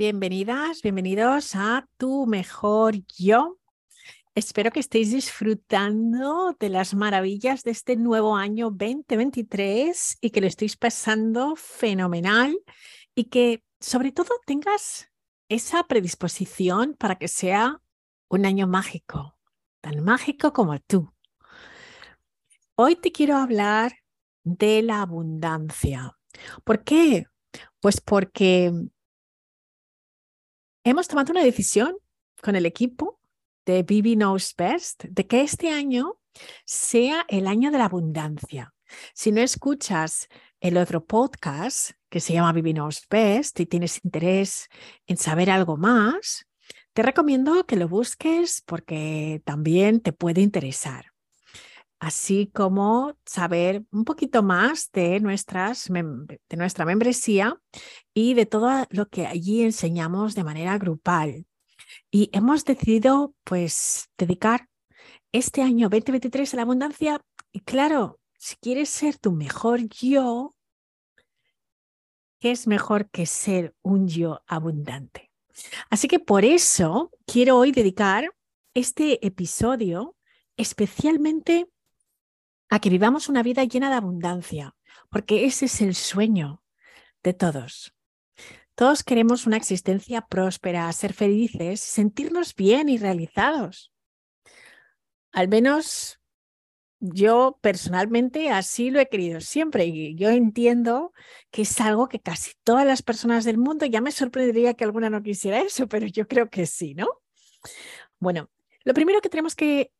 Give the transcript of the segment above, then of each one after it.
Bienvenidas, bienvenidos a Tu Mejor Yo. Espero que estéis disfrutando de las maravillas de este nuevo año 2023 y que lo estéis pasando fenomenal y que sobre todo tengas esa predisposición para que sea un año mágico, tan mágico como tú. Hoy te quiero hablar de la abundancia. ¿Por qué? Pues porque hemos tomado una decisión con el equipo de Bibi Knows Best de que este año sea el año de la abundancia. Si no escuchas el otro podcast que se llama Bibi Knows Best y tienes interés en saber algo más, te recomiendo que lo busques porque también te puede interesar así como saber un poquito más de, nuestras, de nuestra membresía y de todo lo que allí enseñamos de manera grupal. Y hemos decidido, pues, dedicar este año 2023 a la abundancia. Y claro, si quieres ser tu mejor yo, ¿qué es mejor que ser un yo abundante? Así que por eso quiero hoy dedicar este episodio especialmente a que vivamos una vida llena de abundancia, porque ese es el sueño de todos. Todos queremos una existencia próspera, ser felices, sentirnos bien y realizados. Al menos yo personalmente así lo he querido siempre y yo entiendo que es algo que casi todas las personas del mundo, ya me sorprendería que alguna no quisiera eso, pero yo creo que sí, ¿no? Bueno, lo primero que tenemos que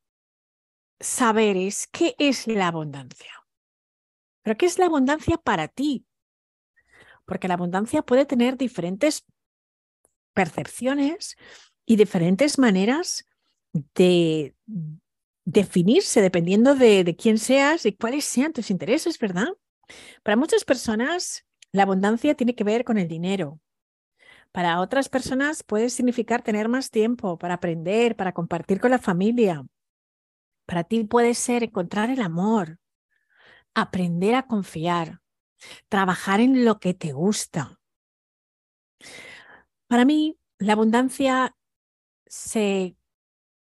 saber es qué es la abundancia. Pero ¿qué es la abundancia para ti? Porque la abundancia puede tener diferentes percepciones y diferentes maneras de definirse dependiendo de, de quién seas y cuáles sean tus intereses, ¿verdad? Para muchas personas, la abundancia tiene que ver con el dinero. Para otras personas puede significar tener más tiempo para aprender, para compartir con la familia, para ti puede ser encontrar el amor, aprender a confiar, trabajar en lo que te gusta. Para mí, la abundancia se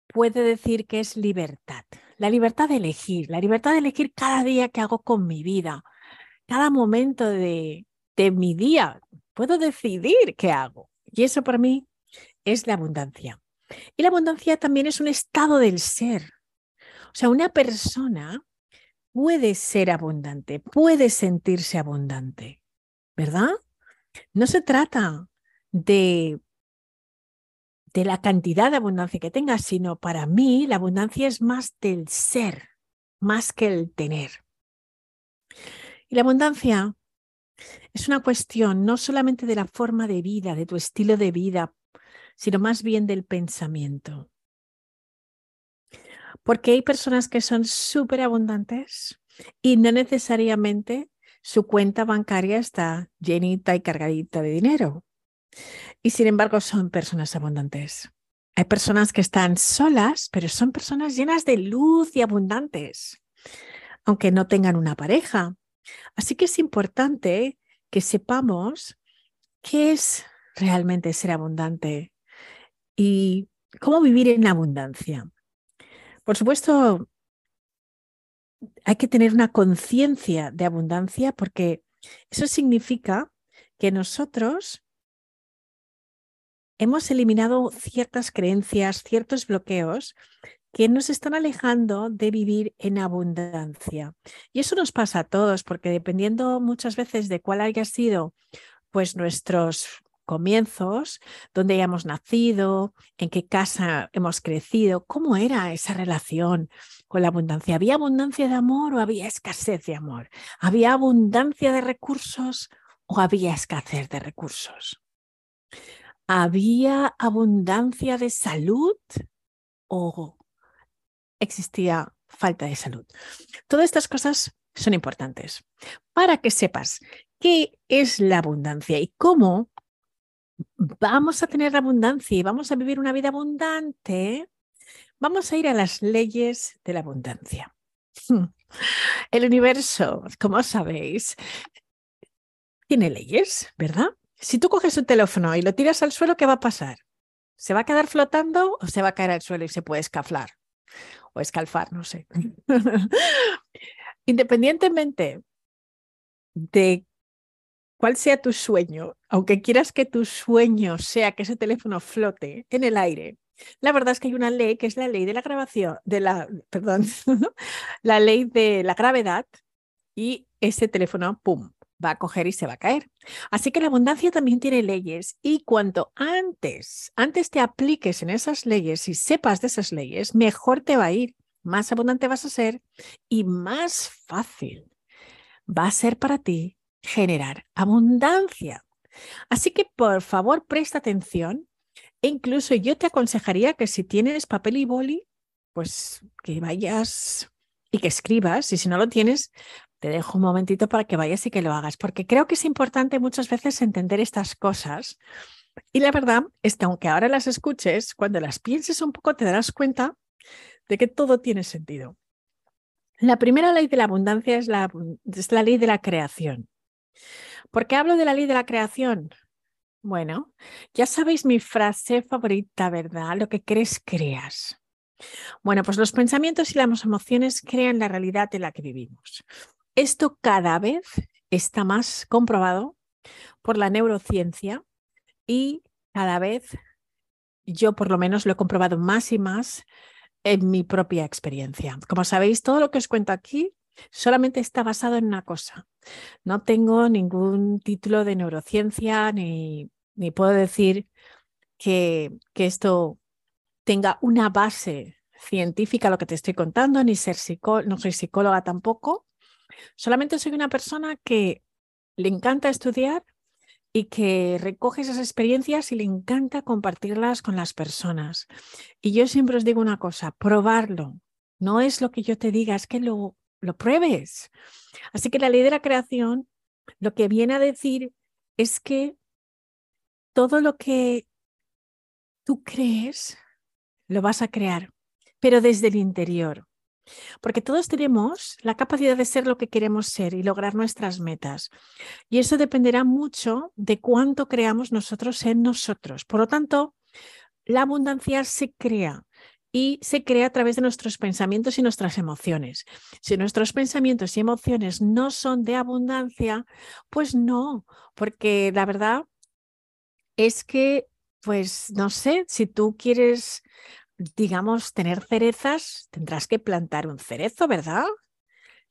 puede decir que es libertad. La libertad de elegir, la libertad de elegir cada día que hago con mi vida, cada momento de, de mi día. Puedo decidir qué hago. Y eso para mí es la abundancia. Y la abundancia también es un estado del ser. O sea, una persona puede ser abundante, puede sentirse abundante, ¿verdad? No se trata de, de la cantidad de abundancia que tengas, sino para mí la abundancia es más del ser, más que el tener. Y la abundancia es una cuestión no solamente de la forma de vida, de tu estilo de vida, sino más bien del pensamiento. Porque hay personas que son súper abundantes y no necesariamente su cuenta bancaria está llenita y cargadita de dinero. Y sin embargo son personas abundantes. Hay personas que están solas, pero son personas llenas de luz y abundantes, aunque no tengan una pareja. Así que es importante que sepamos qué es realmente ser abundante y cómo vivir en abundancia. Por supuesto, hay que tener una conciencia de abundancia porque eso significa que nosotros hemos eliminado ciertas creencias, ciertos bloqueos que nos están alejando de vivir en abundancia. Y eso nos pasa a todos, porque dependiendo muchas veces de cuál haya sido pues nuestros comienzos, dónde hayamos nacido, en qué casa hemos crecido, cómo era esa relación con la abundancia. ¿Había abundancia de amor o había escasez de amor? ¿Había abundancia de recursos o había escasez de recursos? ¿Había abundancia de salud o existía falta de salud? Todas estas cosas son importantes para que sepas qué es la abundancia y cómo vamos a tener abundancia y vamos a vivir una vida abundante, vamos a ir a las leyes de la abundancia. El universo, como sabéis, tiene leyes, ¿verdad? Si tú coges un teléfono y lo tiras al suelo, ¿qué va a pasar? ¿Se va a quedar flotando o se va a caer al suelo y se puede escaflar? O escalfar, no sé. Independientemente de cuál sea tu sueño, aunque quieras que tu sueño sea que ese teléfono flote en el aire, la verdad es que hay una ley que es la ley de la grabación, de la, perdón, la ley de la gravedad y ese teléfono, ¡pum!, va a coger y se va a caer. Así que la abundancia también tiene leyes y cuanto antes, antes te apliques en esas leyes y sepas de esas leyes, mejor te va a ir, más abundante vas a ser y más fácil va a ser para ti generar abundancia. Así que por favor presta atención e incluso yo te aconsejaría que si tienes papel y boli, pues que vayas y que escribas y si no lo tienes, te dejo un momentito para que vayas y que lo hagas, porque creo que es importante muchas veces entender estas cosas. Y la verdad es que aunque ahora las escuches, cuando las pienses un poco te darás cuenta de que todo tiene sentido. La primera ley de la abundancia es la, es la ley de la creación. ¿Por qué hablo de la ley de la creación? Bueno, ya sabéis mi frase favorita, ¿verdad? Lo que crees, creas. Bueno, pues los pensamientos y las emociones crean la realidad en la que vivimos. Esto cada vez está más comprobado por la neurociencia y cada vez yo por lo menos lo he comprobado más y más en mi propia experiencia. Como sabéis, todo lo que os cuento aquí solamente está basado en una cosa. No tengo ningún título de neurociencia ni, ni puedo decir que, que esto tenga una base científica lo que te estoy contando, ni ser psicóloga, no soy psicóloga tampoco, Solamente soy una persona que le encanta estudiar y que recoge esas experiencias y le encanta compartirlas con las personas. Y yo siempre os digo una cosa, probarlo. No es lo que yo te diga, es que lo, lo pruebes. Así que la ley de la creación lo que viene a decir es que todo lo que tú crees lo vas a crear, pero desde el interior. Porque todos tenemos la capacidad de ser lo que queremos ser y lograr nuestras metas. Y eso dependerá mucho de cuánto creamos nosotros en nosotros. Por lo tanto, la abundancia se crea y se crea a través de nuestros pensamientos y nuestras emociones. Si nuestros pensamientos y emociones no son de abundancia, pues no, porque la verdad es que, pues no sé, si tú quieres digamos, tener cerezas, tendrás que plantar un cerezo, ¿verdad?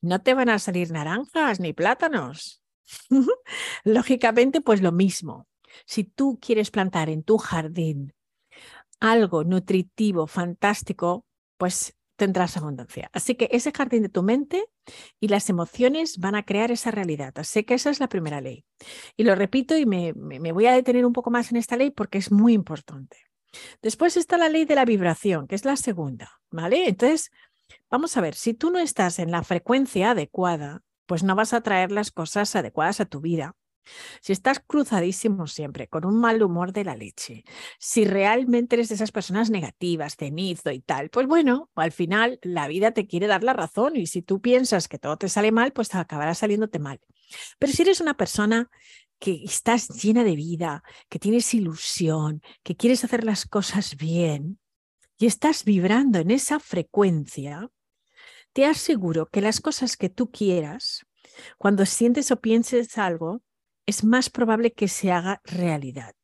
No te van a salir naranjas ni plátanos. Lógicamente, pues lo mismo. Si tú quieres plantar en tu jardín algo nutritivo, fantástico, pues tendrás abundancia. Así que ese jardín de tu mente y las emociones van a crear esa realidad. Así que esa es la primera ley. Y lo repito y me, me voy a detener un poco más en esta ley porque es muy importante. Después está la ley de la vibración, que es la segunda, ¿vale? Entonces, vamos a ver, si tú no estás en la frecuencia adecuada, pues no vas a traer las cosas adecuadas a tu vida. Si estás cruzadísimo siempre, con un mal humor de la leche, si realmente eres de esas personas negativas, cenizo y tal, pues bueno, al final la vida te quiere dar la razón y si tú piensas que todo te sale mal, pues acabará saliéndote mal. Pero si eres una persona que estás llena de vida, que tienes ilusión, que quieres hacer las cosas bien y estás vibrando en esa frecuencia, te aseguro que las cosas que tú quieras, cuando sientes o pienses algo, es más probable que se haga realidad.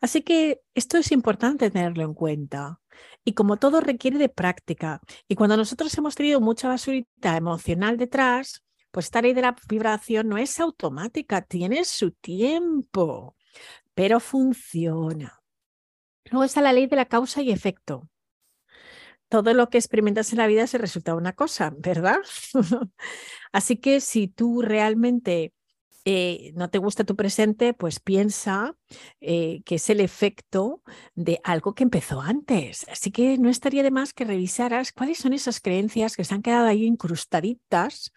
Así que esto es importante tenerlo en cuenta. Y como todo requiere de práctica, y cuando nosotros hemos tenido mucha basurita emocional detrás, pues esta ley de la vibración no es automática, tiene su tiempo, pero funciona. Luego está la ley de la causa y efecto. Todo lo que experimentas en la vida se resulta una cosa, ¿verdad? Así que si tú realmente eh, no te gusta tu presente, pues piensa eh, que es el efecto de algo que empezó antes. Así que no estaría de más que revisaras cuáles son esas creencias que se han quedado ahí incrustaditas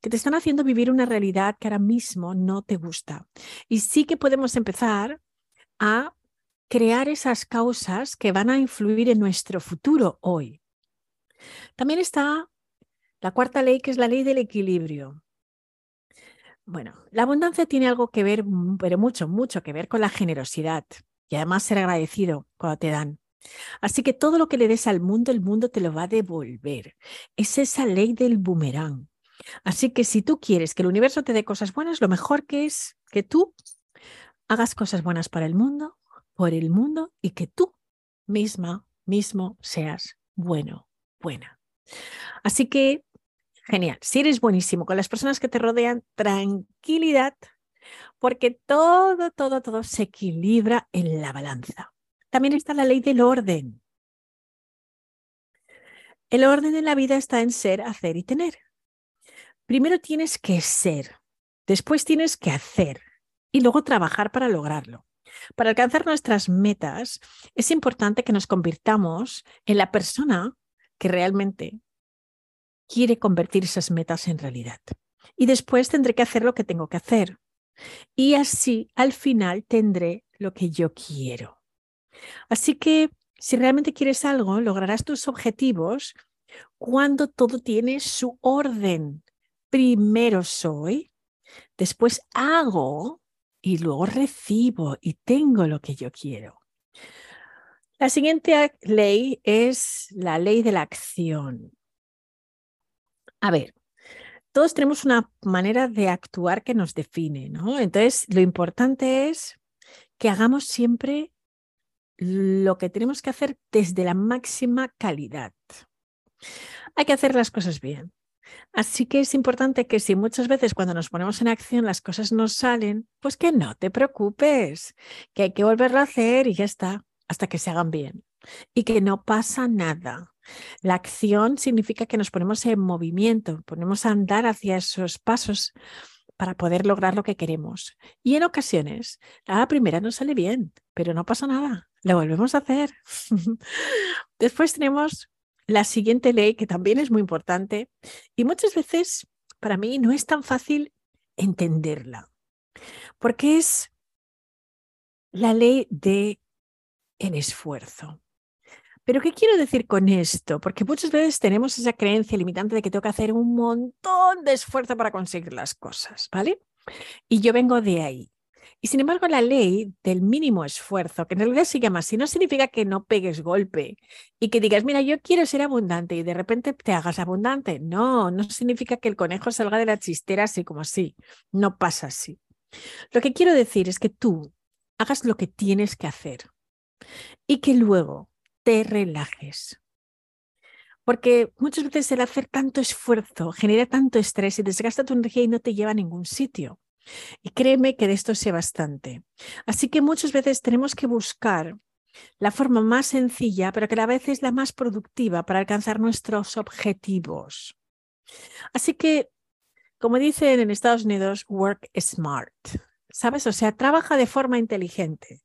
que te están haciendo vivir una realidad que ahora mismo no te gusta. Y sí que podemos empezar a crear esas causas que van a influir en nuestro futuro hoy. También está la cuarta ley, que es la ley del equilibrio. Bueno, la abundancia tiene algo que ver, pero mucho, mucho que ver con la generosidad y además ser agradecido cuando te dan. Así que todo lo que le des al mundo, el mundo te lo va a devolver. Es esa ley del boomerang. Así que si tú quieres que el universo te dé cosas buenas, lo mejor que es que tú hagas cosas buenas para el mundo, por el mundo y que tú misma, mismo seas bueno, buena. Así que, genial. Si eres buenísimo con las personas que te rodean, tranquilidad, porque todo, todo, todo se equilibra en la balanza. También está la ley del orden. El orden en la vida está en ser, hacer y tener. Primero tienes que ser, después tienes que hacer y luego trabajar para lograrlo. Para alcanzar nuestras metas es importante que nos convirtamos en la persona que realmente quiere convertir esas metas en realidad. Y después tendré que hacer lo que tengo que hacer. Y así al final tendré lo que yo quiero. Así que si realmente quieres algo, lograrás tus objetivos cuando todo tiene su orden. Primero soy, después hago y luego recibo y tengo lo que yo quiero. La siguiente ley es la ley de la acción. A ver, todos tenemos una manera de actuar que nos define, ¿no? Entonces, lo importante es que hagamos siempre lo que tenemos que hacer desde la máxima calidad. Hay que hacer las cosas bien. Así que es importante que si muchas veces cuando nos ponemos en acción las cosas no salen, pues que no te preocupes, que hay que volverlo a hacer y ya está, hasta que se hagan bien. Y que no pasa nada. La acción significa que nos ponemos en movimiento, ponemos a andar hacia esos pasos para poder lograr lo que queremos. Y en ocasiones, la primera no sale bien, pero no pasa nada, lo volvemos a hacer. Después tenemos la siguiente ley, que también es muy importante, y muchas veces para mí no es tan fácil entenderla, porque es la ley de el esfuerzo. Pero ¿qué quiero decir con esto? Porque muchas veces tenemos esa creencia limitante de que tengo que hacer un montón de esfuerzo para conseguir las cosas, ¿vale? Y yo vengo de ahí. Y sin embargo, la ley del mínimo esfuerzo, que en realidad se llama así, no significa que no pegues golpe y que digas, mira, yo quiero ser abundante y de repente te hagas abundante. No, no significa que el conejo salga de la chistera así como así. No pasa así. Lo que quiero decir es que tú hagas lo que tienes que hacer y que luego te relajes. Porque muchas veces el hacer tanto esfuerzo genera tanto estrés y desgasta tu energía y no te lleva a ningún sitio. Y créeme que de esto sé bastante. Así que muchas veces tenemos que buscar la forma más sencilla, pero que a la vez es la más productiva para alcanzar nuestros objetivos. Así que, como dicen en Estados Unidos, work smart. ¿Sabes? O sea, trabaja de forma inteligente.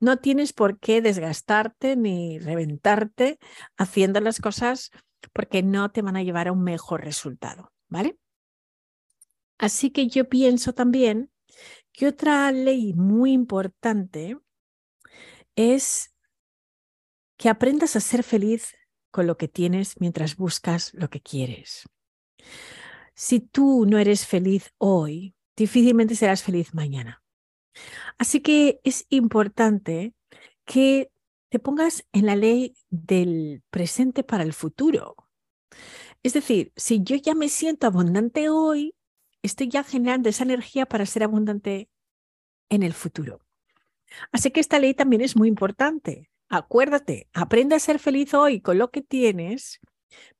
No tienes por qué desgastarte ni reventarte haciendo las cosas porque no te van a llevar a un mejor resultado, ¿vale? Así que yo pienso también que otra ley muy importante es que aprendas a ser feliz con lo que tienes mientras buscas lo que quieres. Si tú no eres feliz hoy, difícilmente serás feliz mañana. Así que es importante que te pongas en la ley del presente para el futuro. Es decir, si yo ya me siento abundante hoy, estoy ya generando esa energía para ser abundante en el futuro. Así que esta ley también es muy importante. Acuérdate, aprende a ser feliz hoy con lo que tienes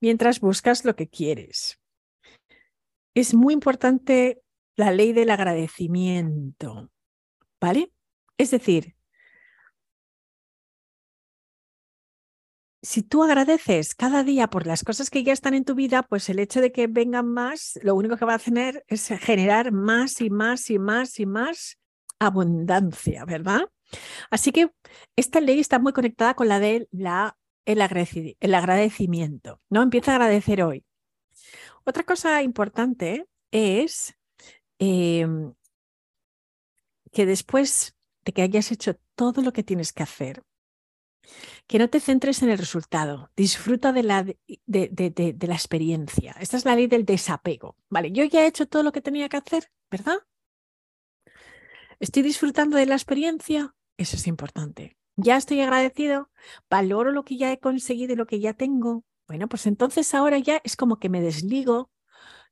mientras buscas lo que quieres. Es muy importante la ley del agradecimiento, ¿vale? Es decir, si tú agradeces cada día por las cosas que ya están en tu vida, pues el hecho de que vengan más, lo único que va a hacer es generar más y más y más y más abundancia, ¿verdad? Así que esta ley está muy conectada con la de la, el, agradecimiento, ¿no? Empieza a agradecer hoy. Otra cosa importante es em, que después de que hayas hecho todo lo que tienes que hacer, que no te centres en el resultado, disfruta de la, de, la experiencia. Esta es la ley del desapego. Vale, yo ya he hecho todo lo que tenía que hacer, ¿verdad? ¿Estoy disfrutando de la experiencia? Eso es importante. ¿Ya estoy agradecido? ¿Valoro lo que ya he conseguido y lo que ya tengo? Bueno, pues entonces ahora ya es como que me desligo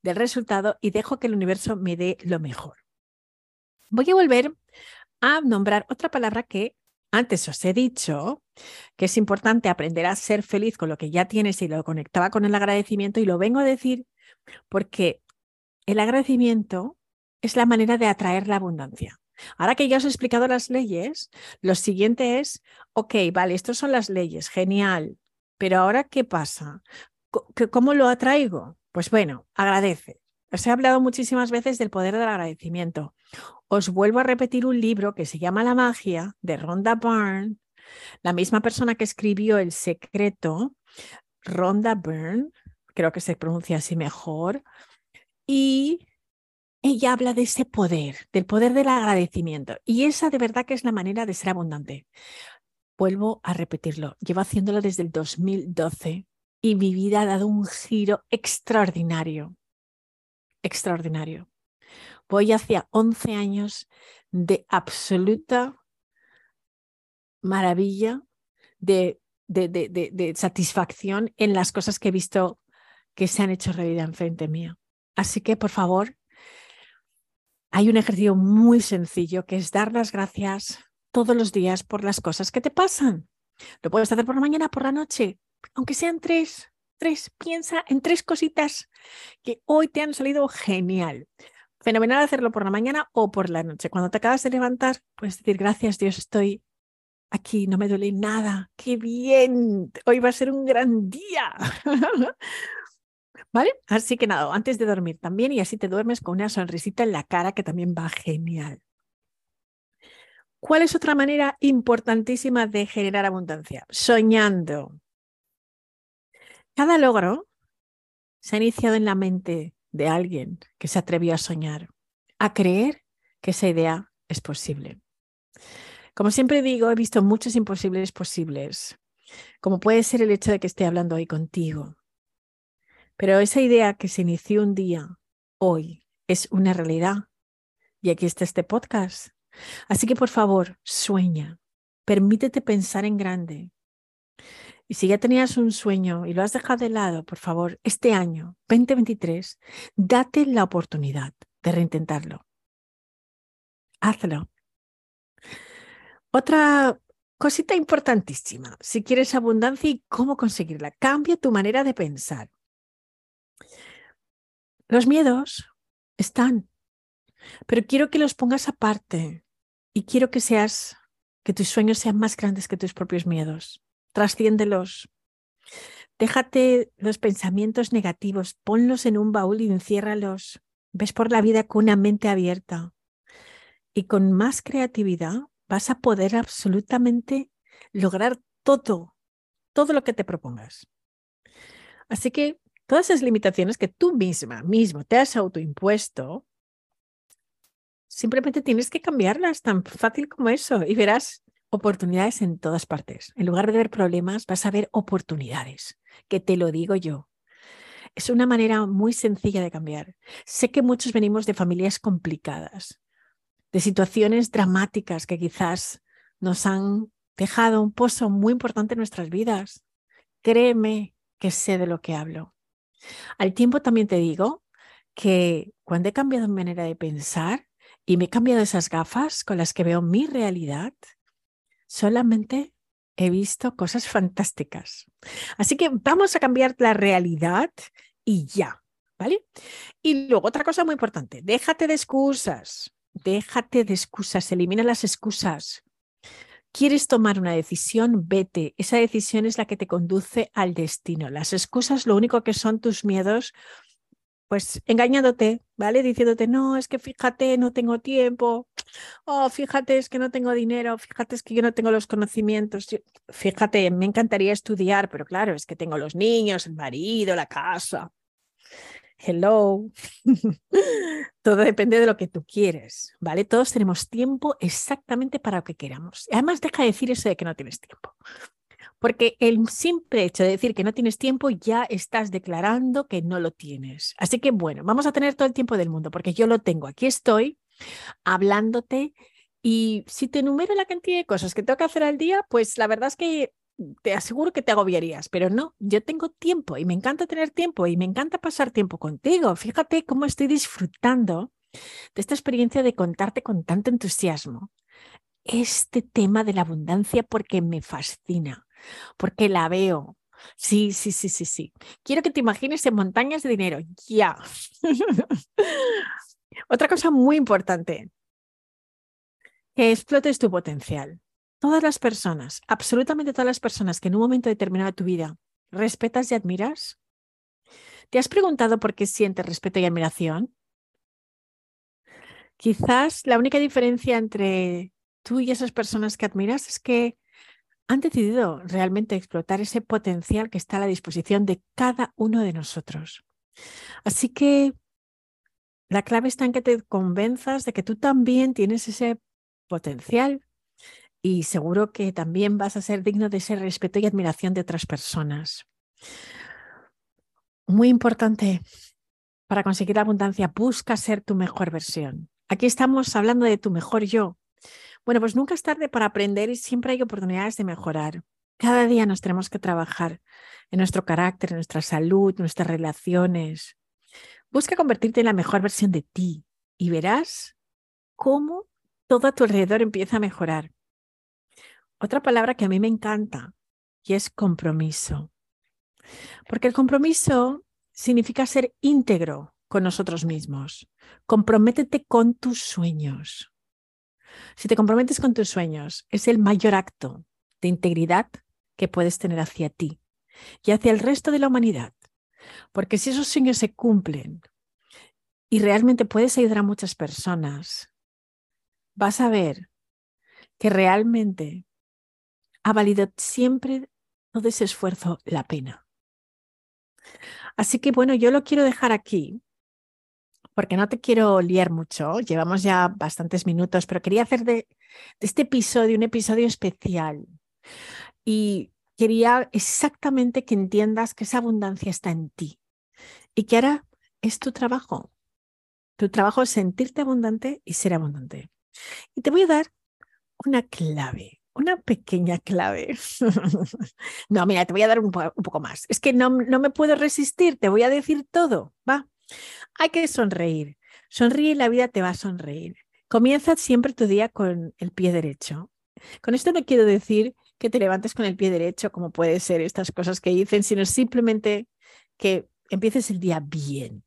del resultado y dejo que el universo me dé lo mejor. Voy a volver a nombrar otra palabra que antes os he dicho, que es importante aprender a ser feliz con lo que ya tienes y lo conectaba con el agradecimiento y lo vengo a decir porque el agradecimiento es la manera de atraer la abundancia. Ahora que ya os he explicado las leyes, lo siguiente es, ok, vale, estas son las leyes, genial, pero ahora ¿qué pasa? ¿Cómo lo atraigo? Pues bueno, agradece. Os he hablado muchísimas veces del poder del agradecimiento. Os vuelvo a repetir un libro que se llama La magia de Rhonda Byrne, la misma persona que escribió El secreto, Rhonda Byrne, creo que se pronuncia así mejor, y ella habla de ese poder, del poder del agradecimiento. Y esa de verdad que es la manera de ser abundante. Vuelvo a repetirlo, llevo haciéndolo desde el 2012 y mi vida ha dado un giro extraordinario, extraordinario. Voy hacia 11 años de absoluta maravilla, de, de, de, de, satisfacción en las cosas que he visto que se han hecho realidad enfrente mía. Así que, por favor, hay un ejercicio muy sencillo que es dar las gracias todos los días por las cosas que te pasan. Lo puedes hacer por la mañana, por la noche, aunque sean tres, tres. Piensa en tres cositas que hoy te han salido genial. Fenomenal hacerlo por la mañana o por la noche. Cuando te acabas de levantar, puedes decir gracias Dios, estoy aquí, no me duele nada. Qué bien, hoy va a ser un gran día. ¿Vale? Así que nada, antes de dormir también y así te duermes con una sonrisita en la cara que también va genial. ¿Cuál es otra manera importantísima de generar abundancia? Soñando. Cada logro se ha iniciado en la mente de alguien que se atrevió a soñar, a creer que esa idea es posible. Como siempre digo, he visto muchos imposibles posibles, como puede ser el hecho de que esté hablando hoy contigo, pero esa idea que se inició un día, hoy, es una realidad. Y aquí está este podcast. Así que por favor, sueña, permítete pensar en grande. Y si ya tenías un sueño y lo has dejado de lado, por favor, este año, 2023, date la oportunidad de reintentarlo. Hazlo. Otra cosita importantísima, si quieres abundancia y cómo conseguirla, cambia tu manera de pensar. Los miedos están, pero quiero que los pongas aparte y quiero que seas, que tus sueños sean más grandes que tus propios miedos. Trasciéndelos. Déjate los pensamientos negativos, ponlos en un baúl y enciérralos. Ves por la vida con una mente abierta. Y con más creatividad vas a poder absolutamente lograr todo, todo lo que te propongas. Así que todas esas limitaciones que tú misma, mismo te has autoimpuesto, simplemente tienes que cambiarlas tan fácil como eso y verás oportunidades en todas partes. En lugar de ver problemas, vas a ver oportunidades, que te lo digo yo. Es una manera muy sencilla de cambiar. Sé que muchos venimos de familias complicadas, de situaciones dramáticas que quizás nos han dejado un pozo muy importante en nuestras vidas. Créeme que sé de lo que hablo. Al tiempo también te digo que cuando he cambiado mi manera de pensar y me he cambiado esas gafas con las que veo mi realidad, solamente he visto cosas fantásticas. Así que vamos a cambiar la realidad y ya, ¿vale? Y luego otra cosa muy importante, déjate de excusas, déjate de excusas, elimina las excusas. ¿Quieres tomar una decisión? Vete. Esa decisión es la que te conduce al destino. Las excusas lo único que son tus miedos, pues engañándote, ¿vale? Diciéndote, no, es que fíjate, no tengo tiempo. Oh, fíjate, es que no tengo dinero. Fíjate, es que yo no tengo los conocimientos. Fíjate, me encantaría estudiar, pero claro, es que tengo los niños, el marido, la casa hello. Todo depende de lo que tú quieres, ¿vale? Todos tenemos tiempo exactamente para lo que queramos. Además, deja de decir eso de que no tienes tiempo. Porque el simple hecho de decir que no tienes tiempo ya estás declarando que no lo tienes. Así que bueno, vamos a tener todo el tiempo del mundo porque yo lo tengo. Aquí estoy hablándote Y si te enumero la cantidad de cosas que tengo que hacer al día, pues la verdad es que te aseguro que te agobiarías, pero no, yo tengo tiempo y me encanta tener tiempo y me encanta pasar tiempo contigo. Fíjate cómo estoy disfrutando de esta experiencia de contarte con tanto entusiasmo este tema de la abundancia porque me fascina, porque la veo. Sí, sí, sí, sí, sí. Quiero que te imagines en montañas de dinero. Ya. Otra cosa muy importante, que explotes tu potencial. Todas las personas, absolutamente todas las personas que en un momento determinado de tu vida respetas y admiras, ¿te has preguntado por qué sientes respeto y admiración? Quizás la única diferencia entre tú y esas personas que admiras es que han decidido realmente explotar ese potencial que está a la disposición de cada uno de nosotros. Así que la clave está en que te convenzas de que tú también tienes ese potencial y seguro que también vas a ser digno de ese respeto y admiración de otras personas. Muy importante para conseguir abundancia, busca ser tu mejor versión. Aquí estamos hablando de tu mejor yo. Bueno, pues nunca es tarde para aprender y siempre hay oportunidades de mejorar. Cada día nos tenemos que trabajar en nuestro carácter, en nuestra salud, nuestras relaciones. Busca convertirte en la mejor versión de ti y verás cómo todo a tu alrededor empieza a mejorar. Otra palabra que a mí me encanta y es compromiso. Porque el compromiso significa ser íntegro con nosotros mismos. Comprométete con tus sueños. Si te comprometes con tus sueños, es el mayor acto de integridad que puedes tener hacia ti y hacia el resto de la humanidad. Porque si esos sueños se cumplen y realmente puedes ayudar a muchas personas, vas a ver que realmente ha valido siempre todo ese esfuerzo la pena. Así que bueno, yo lo quiero dejar aquí porque no te quiero liar mucho. Llevamos ya bastantes minutos, pero quería hacer de, este episodio un episodio especial. Y quería exactamente que entiendas que esa abundancia está en ti y que ahora es tu trabajo. Tu trabajo es sentirte abundante y ser abundante. Y te voy a dar una clave, una pequeña clave. no, mira, te voy a dar un, poco más. Es que no, no me puedo resistir, te voy a decir todo. Va. Hay que sonreír. Sonríe y la vida te va a sonreír. Comienza siempre tu día con el pie derecho. Con esto no quiero decir que te levantes con el pie derecho, como puede ser estas cosas que dicen, sino simplemente que empieces el día bien,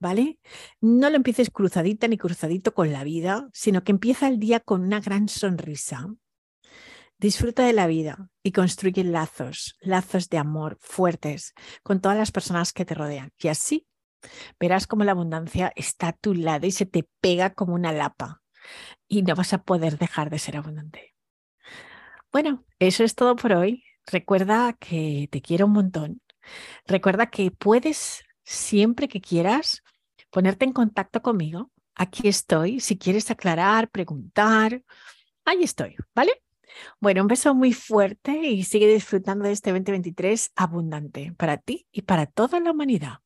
¿vale? No lo empieces cruzadita ni cruzadito con la vida, sino que empieza el día con una gran sonrisa. Disfruta de la vida y construye lazos, lazos de amor fuertes con todas las personas que te rodean. Y así verás como la abundancia está a tu lado y se te pega como una lapa y no vas a poder dejar de ser abundante. Bueno, eso es todo por hoy. Recuerda que te quiero un montón. Recuerda que puedes siempre que quieras ponerte en contacto conmigo. Aquí estoy. Si quieres aclarar, preguntar, ahí estoy, ¿vale? Bueno, un beso muy fuerte y sigue disfrutando de este 2023 abundante para ti y para toda la humanidad.